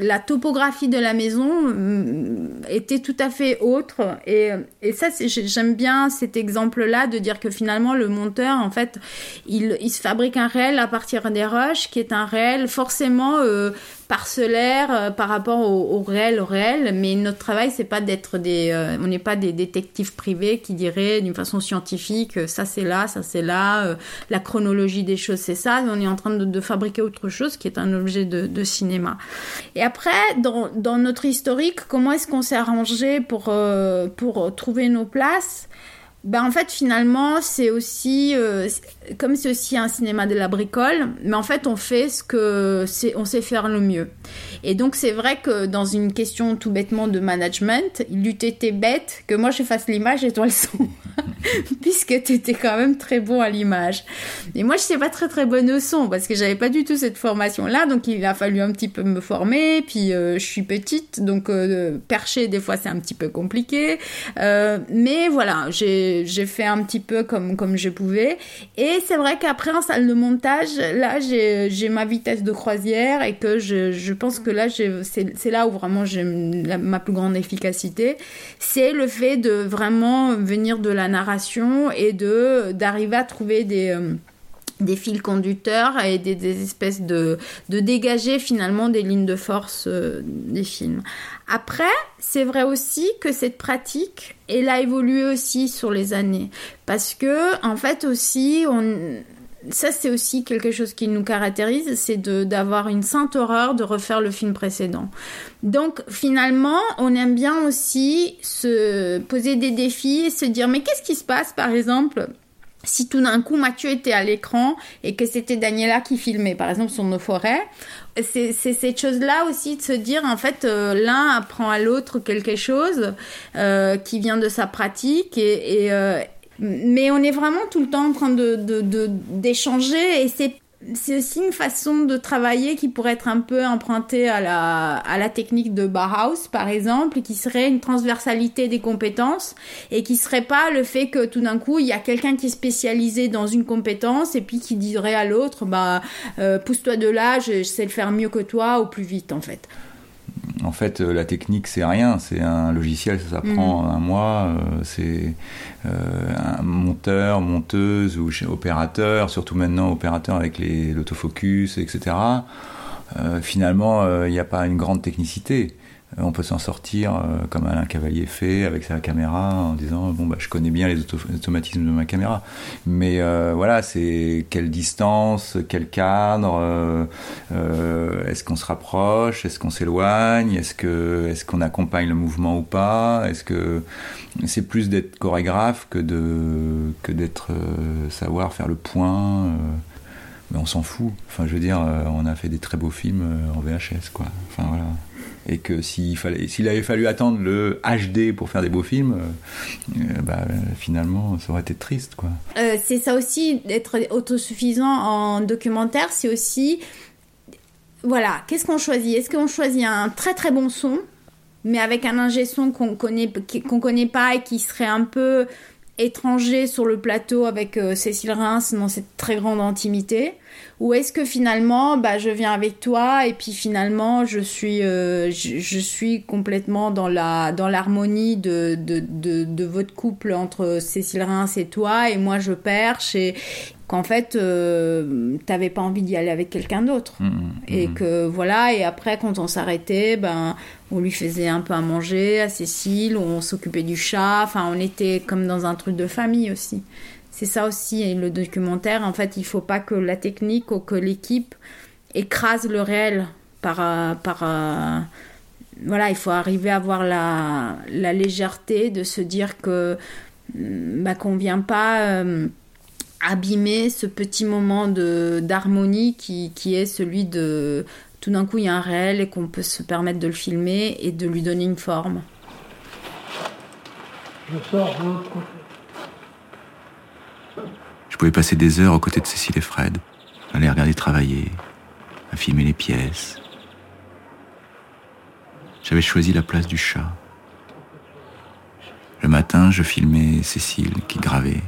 S3: la topographie de la maison mm, était tout à fait autre. Et, et ça, j'aime bien cet exemple-là de dire que finalement, le monteur, en fait, il, il se fabrique un réel à partir des qui est un réel forcément euh, parcellaire euh, par rapport au, réel, au réel. Mais notre travail, c'est pas d'être des, euh, on n'est pas des détectives privés qui diraient d'une façon scientifique, ça c'est là, ça c'est là, la chronologie des choses c'est ça. On est en train de, fabriquer autre chose qui est un objet de, cinéma. Et après, dans, dans notre historique, comment est-ce qu'on s'est arrangé pour pour trouver nos places? Ben en fait finalement c'est aussi euh, comme c'est aussi un cinéma de la bricole mais en fait on fait ce que on sait faire le mieux. Et donc c'est vrai que dans une question tout bêtement de management il eût été bête que moi je fasse l'image et toi le son. Puisque tu étais quand même très bon à l'image. Et moi je sais pas très très bonne au son parce que j'avais pas du tout cette formation là donc il a fallu un petit peu me former. Puis euh, je suis petite. Donc euh, percher des fois c'est un petit peu compliqué. Mais voilà j'ai j'ai fait un petit peu comme, comme je pouvais. Et c'est vrai qu'après, en salle de montage, là, j'ai ma vitesse de croisière et que je, je pense que là, c'est là où vraiment j'ai ma plus grande efficacité. C'est le fait de vraiment venir de la narration et d'arriver à trouver des... Euh, des fils conducteurs et des, espèces de, de dégager finalement des lignes de force euh, des films. Après, c'est vrai aussi que cette pratique, elle a évolué aussi sur les années. Parce que, en fait, aussi, on, ça c'est aussi quelque chose qui nous caractérise, c'est d'avoir une sainte horreur de refaire le film précédent. Donc finalement, on aime bien aussi se poser des défis et se dire mais qu'est-ce qui se passe par exemple si tout d'un coup Mathieu était à l'écran et que c'était Daniela qui filmait, par exemple sur nos forêts, c'est cette chose-là aussi de se dire en fait euh, l'un apprend à l'autre quelque chose euh, qui vient de sa pratique et, euh, mais on est vraiment tout le temps en train de d'échanger et c'est c'est aussi une façon de travailler qui pourrait être un peu empruntée à la, à la technique de Bauhaus, par exemple, qui serait une transversalité des compétences et qui serait pas le fait que tout d'un coup, il y a quelqu'un qui est spécialisé dans une compétence et puis qui dirait à l'autre, bah, euh, pousse-toi de là, je, je sais le faire mieux que toi ou plus vite, en fait
S2: en fait, euh, la technique, c'est rien. C'est un logiciel, ça prend mhm. un mois. Euh, c'est euh, un monteur, monteuse ou opérateur, surtout maintenant opérateur avec l'autofocus, etc. finalement, il n'y a pas une grande technicité on peut s'en sortir euh, comme Alain Cavalier fait avec sa caméra en disant bon bah je connais bien les automatismes de ma caméra. Mais euh, voilà c'est quelle distance quel cadre euh, est-ce qu'on se rapproche est-ce qu'on s'éloigne est-ce que est-ce qu'on accompagne le mouvement ou pas est-ce que c'est plus d'être chorégraphe que de que d'être savoir faire le point mais on s'en fout. Enfin je veux dire on a fait des très beaux films en VHS quoi. Enfin voilà et que s'il avait fallu attendre le HD pour faire des beaux films, euh, euh, bah, finalement, ça aurait été triste, quoi.
S3: Euh, c'est ça aussi, d'être autosuffisant en documentaire, c'est aussi, voilà, qu'est-ce qu'on choisit? Est-ce qu'on choisit un très très bon son, mais avec un ingé son qu'on connaît, qu'on connaît pas et qui serait un peu étranger sur le plateau avec Cécile Reims dans cette très grande intimité? Ou est-ce que finalement bah je viens avec toi et puis finalement je suis euh, je, suis complètement dans la dans l'harmonie de, de, de, votre couple entre Cécile Reims et toi et moi je perche et qu'en fait euh, t'avais pas envie d'y aller avec quelqu'un d'autre mmh, mmh, et mmh. que voilà et après quand on s'arrêtait ben on lui faisait un peu à manger à Cécile on s'occupait du chat enfin on était comme dans un truc de famille aussi c'est ça aussi le documentaire. En fait, il faut pas que la technique ou que l'équipe écrase le réel par euh, par euh, voilà, il faut arriver à avoir la, légèreté de se dire que mm, bah, qu'on vient pas euh, abîmer ce petit moment de d'harmonie qui, qui est celui de tout d'un coup il y a un réel et qu'on peut se permettre de le filmer et de lui donner une forme.
S2: Je sors je pouvais passer des heures aux côtés de Cécile et Fred, à les regarder travailler, à filmer les pièces. J'avais choisi la place du chat. Le matin, je filmais Cécile qui gravait.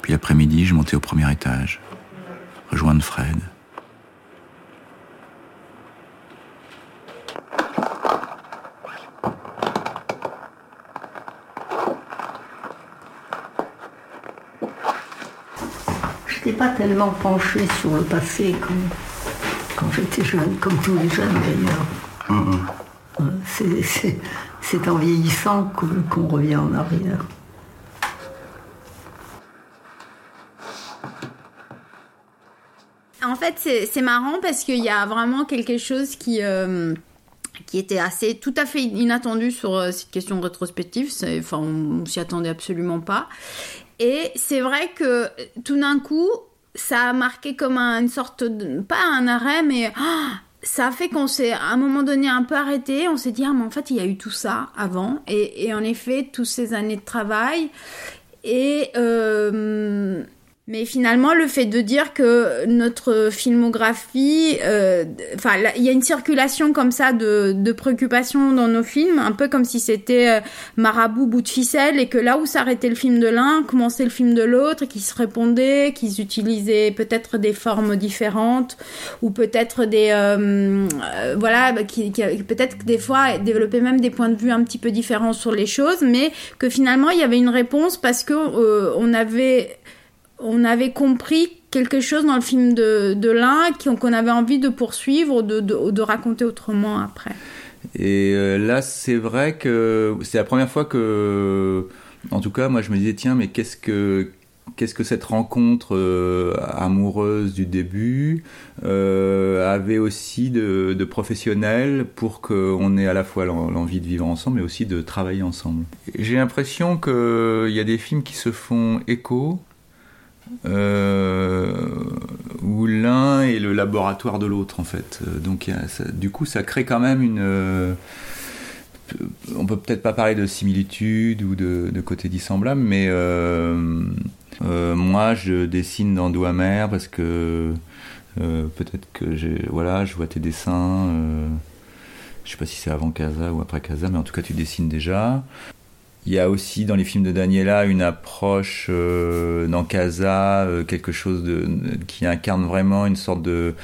S2: Puis l'après-midi, je montais au premier étage, rejoindre Fred.
S5: N'étais pas tellement penché sur le passé quand j'étais jeune, comme tous les jeunes d'ailleurs. Mm-hmm. C'est en vieillissant qu'on revient en arrière.
S3: En fait, c'est marrant parce qu'il y a vraiment quelque chose qui, euh, qui était assez tout à fait inattendu sur euh, cette question rétrospective. Enfin, on s'y attendait absolument pas. Et c'est vrai que tout d'un coup, ça a marqué comme une sorte de, pas un arrêt, mais ah, ça a fait qu'on s'est à un moment donné un peu arrêté. On s'est dit, ah, mais en fait, il y a eu tout ça avant. Et, en effet, toutes ces années de travail. Et, euh, Mais finalement, le fait de dire que notre filmographie, euh, enfin, il y a une circulation comme ça de, de préoccupations dans nos films, un peu comme si c'était euh, marabout bout de ficelle, et que là où s'arrêtait le film de l'un, commençait le film de l'autre, qui se répondaient, qu'ils utilisaient peut-être des formes différentes, ou peut-être des, euh, euh voilà, bah, qui, qui peut-être que des fois développaient même des points de vue un petit peu différents sur les choses, mais que finalement il y avait une réponse parce que on avait on avait compris quelque chose dans le film de, de l'un qu'on avait envie de poursuivre, de, de, raconter autrement après.
S2: Et euh, là, c'est vrai que c'est la première fois que, en tout cas, moi, je me disais, tiens, mais qu'est-ce que qu'est-ce que cette rencontre euh, amoureuse du début euh, avait aussi de, de professionnel pour qu'on ait à la fois l'envie de vivre ensemble mais aussi de travailler ensemble. J'ai l'impression qu'il y a des films qui se font écho euh, où l'un est le laboratoire de l'autre en fait. Euh, donc du coup ça crée quand même une... Euh, on peut peut-être pas parler de similitude ou de, côté dissemblable, mais moi je dessine dans Douamer parce que peut-être que j'ai voilà je vois tes dessins. je sais pas si c'est avant Casa ou après Casa, mais en tout cas tu dessines déjà. Il y a aussi dans les films de Daniela une approche euh, dans Casa, euh, quelque chose de, qui incarne vraiment une sorte de,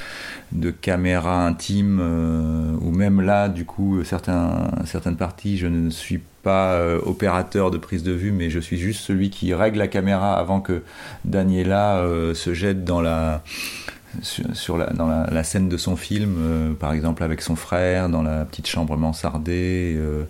S2: de caméra intime, euh, ou même là, du coup, certains, certaines parties, je ne suis pas euh, opérateur de prise de vue, mais je suis juste celui qui règle la caméra avant que Daniela euh, se jette dans la sur, la, dans la, la, scène de son film, euh, par exemple avec son frère, dans la petite chambre mansardée. Euh,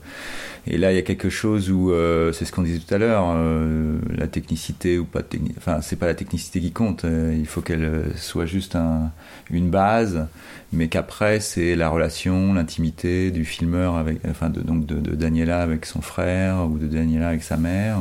S2: et là, il y a quelque chose où, euh, c'est ce qu'on disait tout à l'heure, euh, la technicité ou pas de enfin, c'est pas la technicité qui compte, euh, il faut qu'elle soit juste un, une base, mais qu'après, c'est la relation, l'intimité du filmeur, avec, enfin, de, donc de, de, Daniela avec son frère ou de Daniela avec sa mère.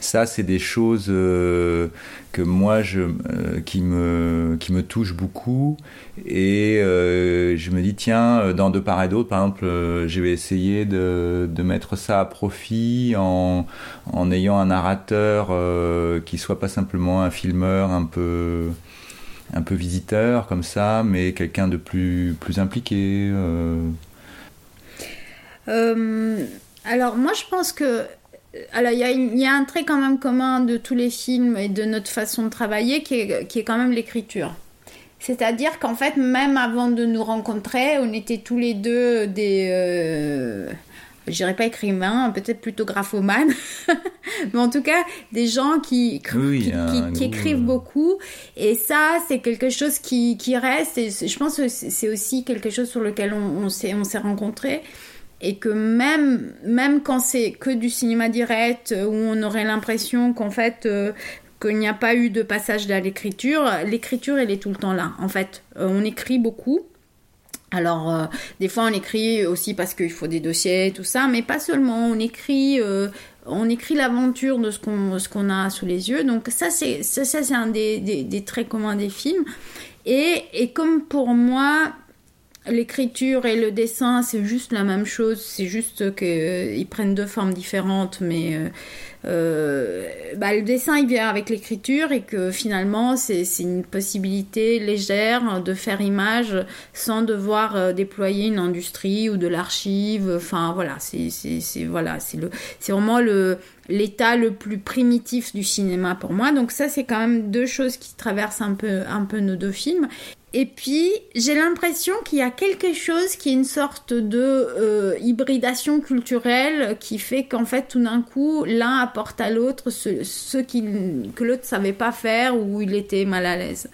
S2: Ça, c'est des choses euh, que moi, je, euh, qui, me, qui me touchent beaucoup. Et euh, je me dis, tiens, dans De part et d'autre, par exemple, je vais essayer de, de mettre ça à profit en, en ayant un narrateur euh, qui soit pas simplement un filmeur un peu un peu visiteur comme ça, mais quelqu'un de plus plus impliqué. Euh...
S3: Euh, alors moi je pense que alors il y, a un trait quand même commun de tous les films et de notre façon de travailler qui est, qui est quand même l'écriture. C'est-à-dire qu'en fait, même avant de nous rencontrer, on était tous les deux des, euh, je dirais pas écrivains, peut-être plutôt graphomanes, mais en tout cas des gens qui,
S2: oui,
S3: qui, qui, qui écrivent beaucoup. Et ça, c'est quelque chose qui, qui reste. Et je pense que c'est aussi quelque chose sur lequel on, s'est on s'est rencontrés. Et que même, même quand c'est que du cinéma direct, où on aurait l'impression qu'en fait, euh, qu'il n'y a pas eu de passage à l'écriture, l'écriture, elle est tout le temps là. En fait, euh, on écrit beaucoup. Alors, euh, des fois, on écrit aussi parce qu'il faut des dossiers, tout ça, mais pas seulement. On écrit, euh, on écrit l'aventure de ce qu'on ce qu'on a sous les yeux. Donc ça, c'est ça, ça c'est un des, des, des, traits communs des films. Et, et comme pour moi, l'écriture et le dessin, c'est juste la même chose. C'est juste qu'ils euh, prennent deux formes différentes, mais euh, euh, bah, le dessin il vient avec l'écriture et que finalement c'est une possibilité légère de faire image sans devoir déployer une industrie ou de l'archive. Enfin voilà, c'est voilà, vraiment l'état le plus primitif du cinéma pour moi. Donc ça c'est quand même deux choses qui traversent un peu un peu nos deux films. Et puis, j'ai l'impression qu'il y a quelque chose qui est une sorte de euh, hybridation culturelle qui fait qu'en fait, tout d'un coup, l'un apporte à l'autre ce, ce qui, que l'autre savait pas faire ou il était mal à l'aise.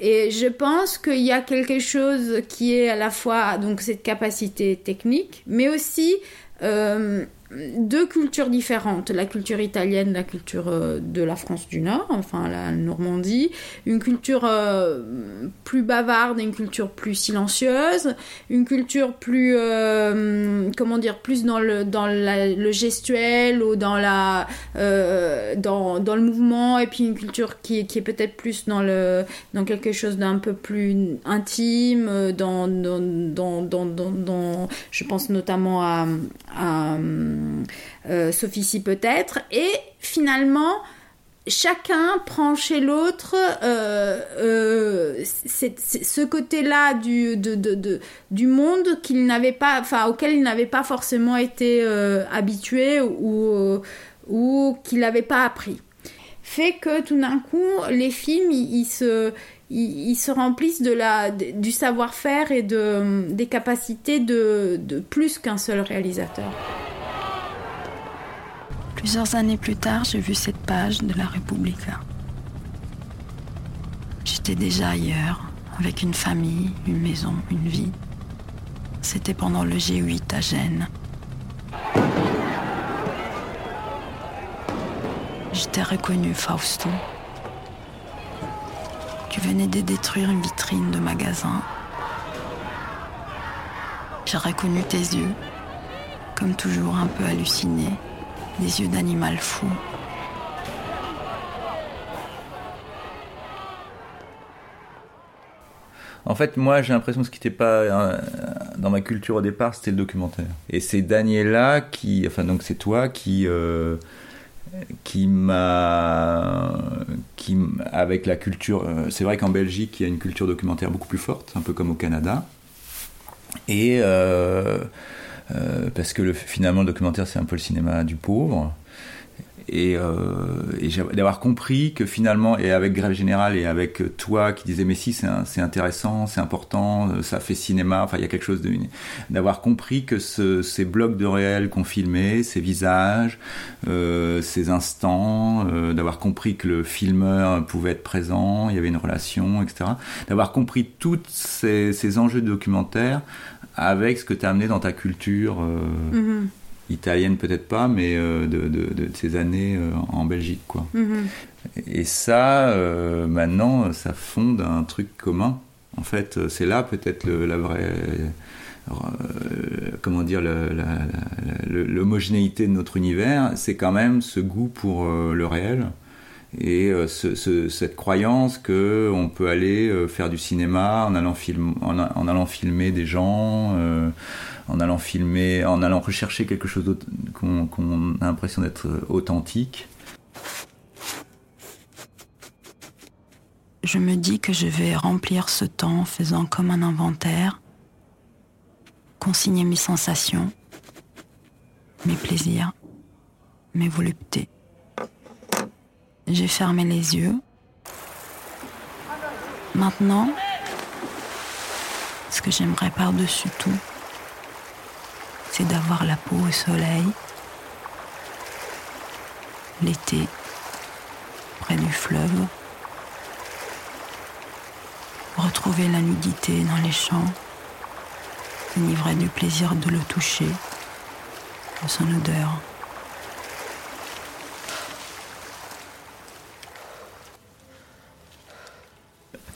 S3: Et je pense qu'il y a quelque chose qui est à la fois donc cette capacité technique, mais aussi euh, deux cultures différentes, la culture italienne, la culture euh, de la France du Nord, enfin la Normandie, une culture euh, plus bavarde et une culture plus silencieuse, une culture plus, euh, comment dire, plus dans le, dans le gestuel ou dans, la, euh, dans, dans le mouvement, et puis une culture qui, qui est peut-être plus dans, le, dans quelque chose d'un peu plus intime, dans, dans, dans, dans je pense notamment à, à euh, Sophie si peut-être, et finalement chacun prend chez l'autre euh, euh, ce côté-là du, du monde qu'il n'avait pas, auquel il n'avait pas forcément été euh, habitué ou, ou qu'il n'avait pas appris. Fait que tout d'un coup, les films, ils, se, ils, se remplissent de la, du savoir-faire et de, des capacités de, de plus qu'un seul réalisateur.
S4: Plusieurs années plus tard, j'ai vu cette page de la République. J'étais déjà ailleurs, avec une famille, une maison, une vie. C'était pendant le G8 à Gênes. J'étais reconnu Fausto. Tu venais de détruire une vitrine de magasin. J'ai reconnu tes yeux, comme toujours un peu hallucinés des yeux d'animal fou.
S2: En fait, moi, j'ai l'impression que ce qui n'était pas euh, dans ma culture au départ, c'était le documentaire. Et c'est Daniela qui, enfin donc c'est toi qui, euh, qui m'a, qui avec la culture. Euh, c'est vrai qu'en Belgique, il y a une culture documentaire beaucoup plus forte, un peu comme au Canada. Et parce que le, finalement le documentaire c'est un peu le cinéma du pauvre. Et, euh, d'avoir compris que finalement et avec Grève Générale et avec toi qui disais mais si c'est intéressant c'est important euh, ça fait cinéma enfin il y a quelque chose de d'avoir compris que ce, ces blocs de réel qu'on filmait ces visages euh, ces instants euh, d'avoir compris que le filmeur pouvait être présent il y avait une relation etc d'avoir compris tous ces, ces enjeux de documentaire avec ce que tu as amené dans ta culture euh, mhm. italienne, peut-être pas, mais euh, de, de, ces années euh, en Belgique. Quoi. Mhm. Et ça, maintenant, ça fonde un truc commun. En fait, c'est là peut-être la vraie. comment dire, l'homogénéité de notre univers, c'est quand même ce goût pour le réel et euh, cette croyance que on peut aller euh, faire du cinéma en allant, filmer des gens, euh, en allant filmer, en allant rechercher quelque chose qu'on a l'impression d'être authentique.
S4: Je me dis que je vais remplir ce temps en faisant comme un inventaire, consigner mes sensations, mes plaisirs, mes voluptés. J'ai fermé les yeux. Maintenant, ce que j'aimerais par-dessus tout, c'est d'avoir la peau au soleil, l'été, près du fleuve, retrouver la nudité dans les champs, enivrer du plaisir de le toucher, de son odeur.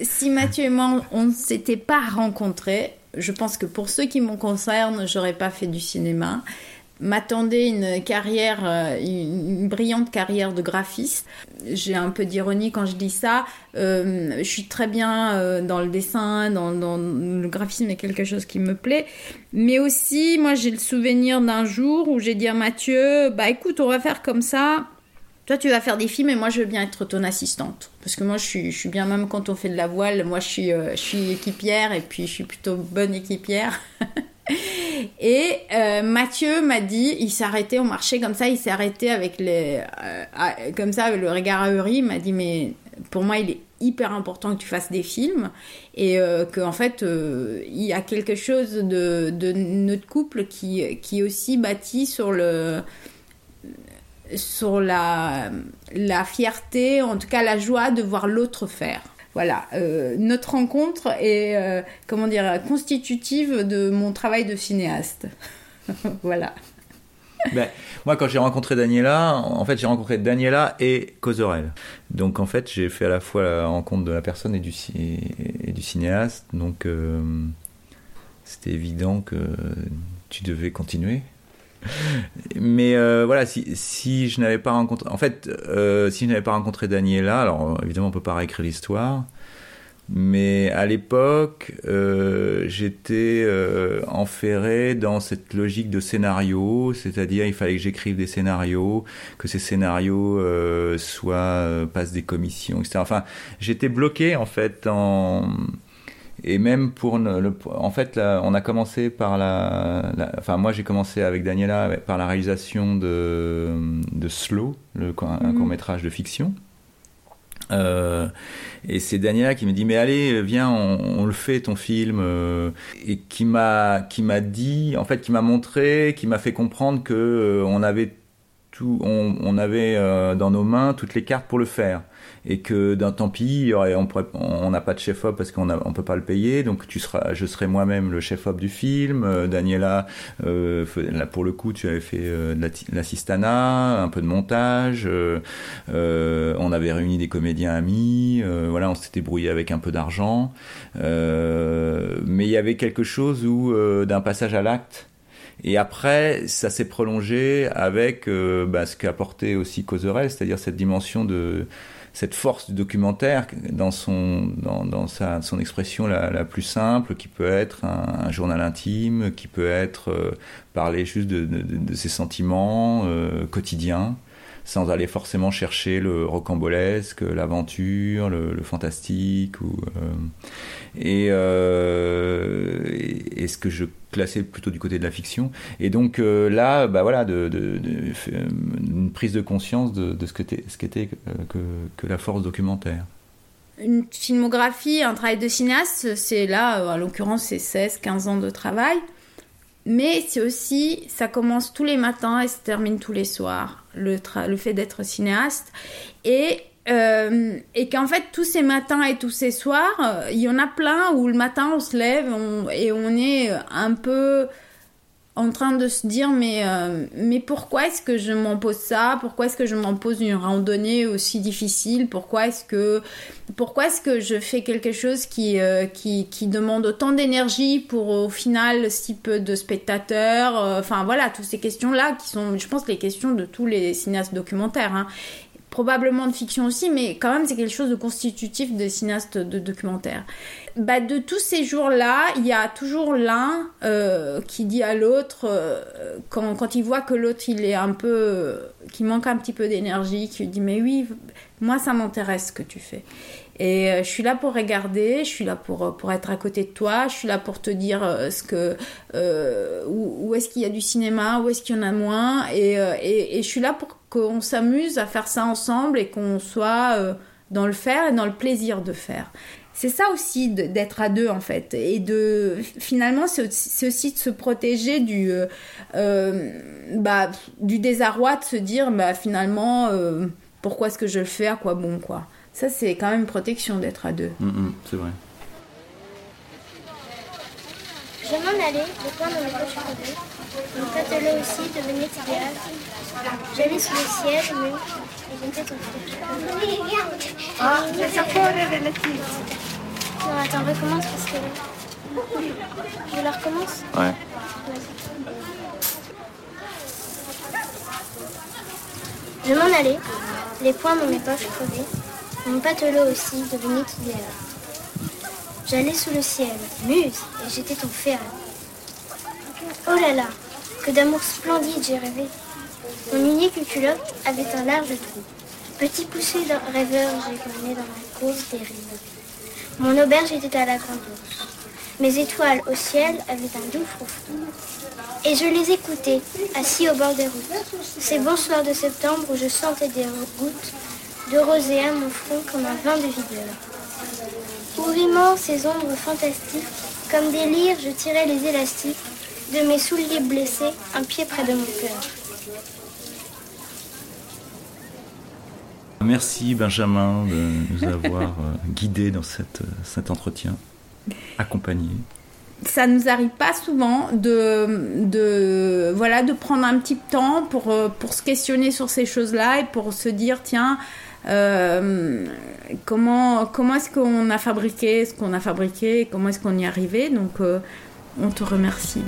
S3: Si Mathieu et moi, on ne s'était pas rencontrés, je pense que pour ceux qui me concernent, j'aurais pas fait du cinéma. M'attendait une carrière, euh, une brillante carrière de graphiste. J'ai un peu d'ironie quand je dis ça. Euh, je suis très bien euh, dans le dessin, dans, dans, le graphisme est quelque chose qui me plaît. Mais aussi, moi, j'ai le souvenir d'un jour où j'ai dit à Mathieu, bah écoute, on va faire comme ça toi tu vas faire des films et moi je veux bien être ton assistante. Parce que moi je suis, je suis bien même quand on fait de la voile, moi je suis, euh, je suis équipière et puis je suis plutôt bonne équipière. et euh, Mathieu m'a dit, il s'est arrêté, on marchait comme ça, il s'est arrêté avec les, euh, comme ça le regard ahuri, il m'a dit mais pour moi il est hyper important que tu fasses des films et qu'en fait il y a quelque chose de, de notre couple qui, qui est aussi bâti sur le sur la, fierté, en tout cas la joie de voir l'autre faire. Voilà, euh, notre rencontre est, euh, comment dire, constitutive de mon travail de cinéaste. voilà.
S2: Ben, moi, quand j'ai rencontré Daniela, en fait, j'ai rencontré Daniela et Causerel. Donc, en fait, j'ai fait à la fois la rencontre de la personne et du, et du cinéaste. Donc, euh, c'était évident que tu devais continuer. Mais euh, voilà, si, je n'avais pas rencontré, en fait, euh, si je n'avais pas rencontré Daniela, alors évidemment on peut pas réécrire l'histoire, Mais à l'époque, euh, j'étais enferré dans cette logique de scénario, c'est-à-dire il fallait que j'écrive des scénarios, que ces scénarios soient passent des commissions, etc. Enfin, j'étais bloqué en fait en et même pour le, en fait, là, on a commencé par la, la enfin moi j'ai commencé avec Daniela par la réalisation de, de Slow, le, un
S3: Mhm.
S2: court métrage de fiction. Euh, et c'est Daniela qui me dit mais allez viens on, on le fait ton film euh, et qui m'a qui m'a dit en fait qui m'a montré qui m'a fait comprendre que euh, on avait tout on, on avait dans nos mains toutes les cartes pour le faire et que d'un tant pis on n'a pas de chef op parce qu'on on peut pas le payer. Donc tu seras je serai moi-même le chef op du film. Euh, Daniela euh, pour le coup tu avais fait euh, l'assistana un peu de montage. Euh, on avait réuni des comédiens amis, voilà, on s'était brouillé avec un peu d'argent, mais il y avait quelque chose où d'un passage à l'acte. Et après, ça s'est prolongé avec bah, ce qu'a apporté aussi Causerel, c'est-à-dire cette dimension de cette force du documentaire dans son dans, sa son expression la, plus simple, qui peut être un, journal intime, qui peut être euh, parler juste de ses sentiments euh, quotidiens sans aller forcément chercher le rocambolesque, l'aventure, le, fantastique. Ou, euh, et, euh, et, et ce que je classais plutôt du côté de la fiction. Et donc euh, là, bah voilà, de, une prise de conscience de, ce qu'était euh, que, que la force documentaire.
S3: Une filmographie, un travail de cinéaste, c'est là, en l'occurrence, c'est 16, 15 ans de travail. Mais c'est aussi, ça commence tous les matins et se termine tous les soirs, le, le fait d'être cinéaste. Et, euh, et qu'en fait, tous ces matins et tous ces soirs, euh, il y en a plein où le matin on se lève on- et on est un peu en train de se dire mais, euh, mais pourquoi est-ce que je m'impose ça? Pourquoi est-ce que je m'impose une randonnée aussi difficile? Pourquoi est-ce que, pourquoi est-ce que je fais quelque chose qui, euh, qui, demande autant d'énergie pour au final si peu de spectateurs? Euh, Enfin voilà, toutes ces questions-là qui sont, je pense, les questions de tous les cinéastes documentaires. hein. Probablement de fiction aussi, mais quand même c'est quelque chose de constitutif des cinéastes de documentaires. Bah, de tous ces jours-là, il y a toujours l'un euh, qui dit à l'autre, euh, quand, quand il voit que l'autre il est un peu. qui manque un petit peu d'énergie, qui dit Mais oui, moi ça m'intéresse ce que tu fais. Et euh, je suis là pour regarder, je suis là pour, euh, pour être à côté de toi, je suis là pour te dire euh, ce que, euh, où, est-ce qu'il y a du cinéma, où est-ce qu'il y en a moins. Euh, et, et je suis là pour qu'on s'amuse à faire ça ensemble et qu'on soit euh, dans le faire et dans le plaisir de faire. C'est ça aussi d'être à deux en fait. Et de finalement, c'est aussi, de se protéger du, euh, euh, bah, du désarroi, de se dire bah, finalement, pourquoi est-ce que je le fais, à quoi bon quoi. Ça, c'est quand même une protection d'être à deux.
S2: Mm, mm, c'est vrai.
S6: Je m'en allais, le coin dans le poche crevé. Mon patelot aussi devenait idéal. J'allais sous le ciel, mais j'étais ton
S5: Ah, il sapore relative.
S6: Non, attends, recommence parce que. Je la recommence
S2: Ouais.
S6: Je m'en allais, les poings dans mes poches crevées. Mon patelot aussi devenait idéal. J'allais sous le ciel, muse, et j'étais ton féal. Oh là là, que d'amour splendide j'ai rêvé. Mon unique culotte avait un large trou. Petit poussé d'un rêveur, j'ai dans la course des rives. Mon auberge était à la grande ours. Mes étoiles au ciel avaient un doux froufrou. Et je les écoutais, assis au bord des routes. Ces bons soirs de septembre où je sentais des gouttes de rosée à mon front comme un vin de videur. Ouvrimant ces ombres fantastiques, comme des lyres, je tirais les élastiques de mes souliers blessés, un pied près de mon cœur.
S2: Merci Benjamin de nous avoir euh, guidés dans cette, euh, cet entretien, accompagné.
S3: ça nous arrive pas souvent de, de voilà de prendre un petit temps pour euh, pour se questionner sur ces choses-là et pour se dire tiens euh, comment comment est-ce qu'on a fabriqué ce qu'on a fabriqué comment est-ce qu'on y est arrivé? Donc euh, on te remercie.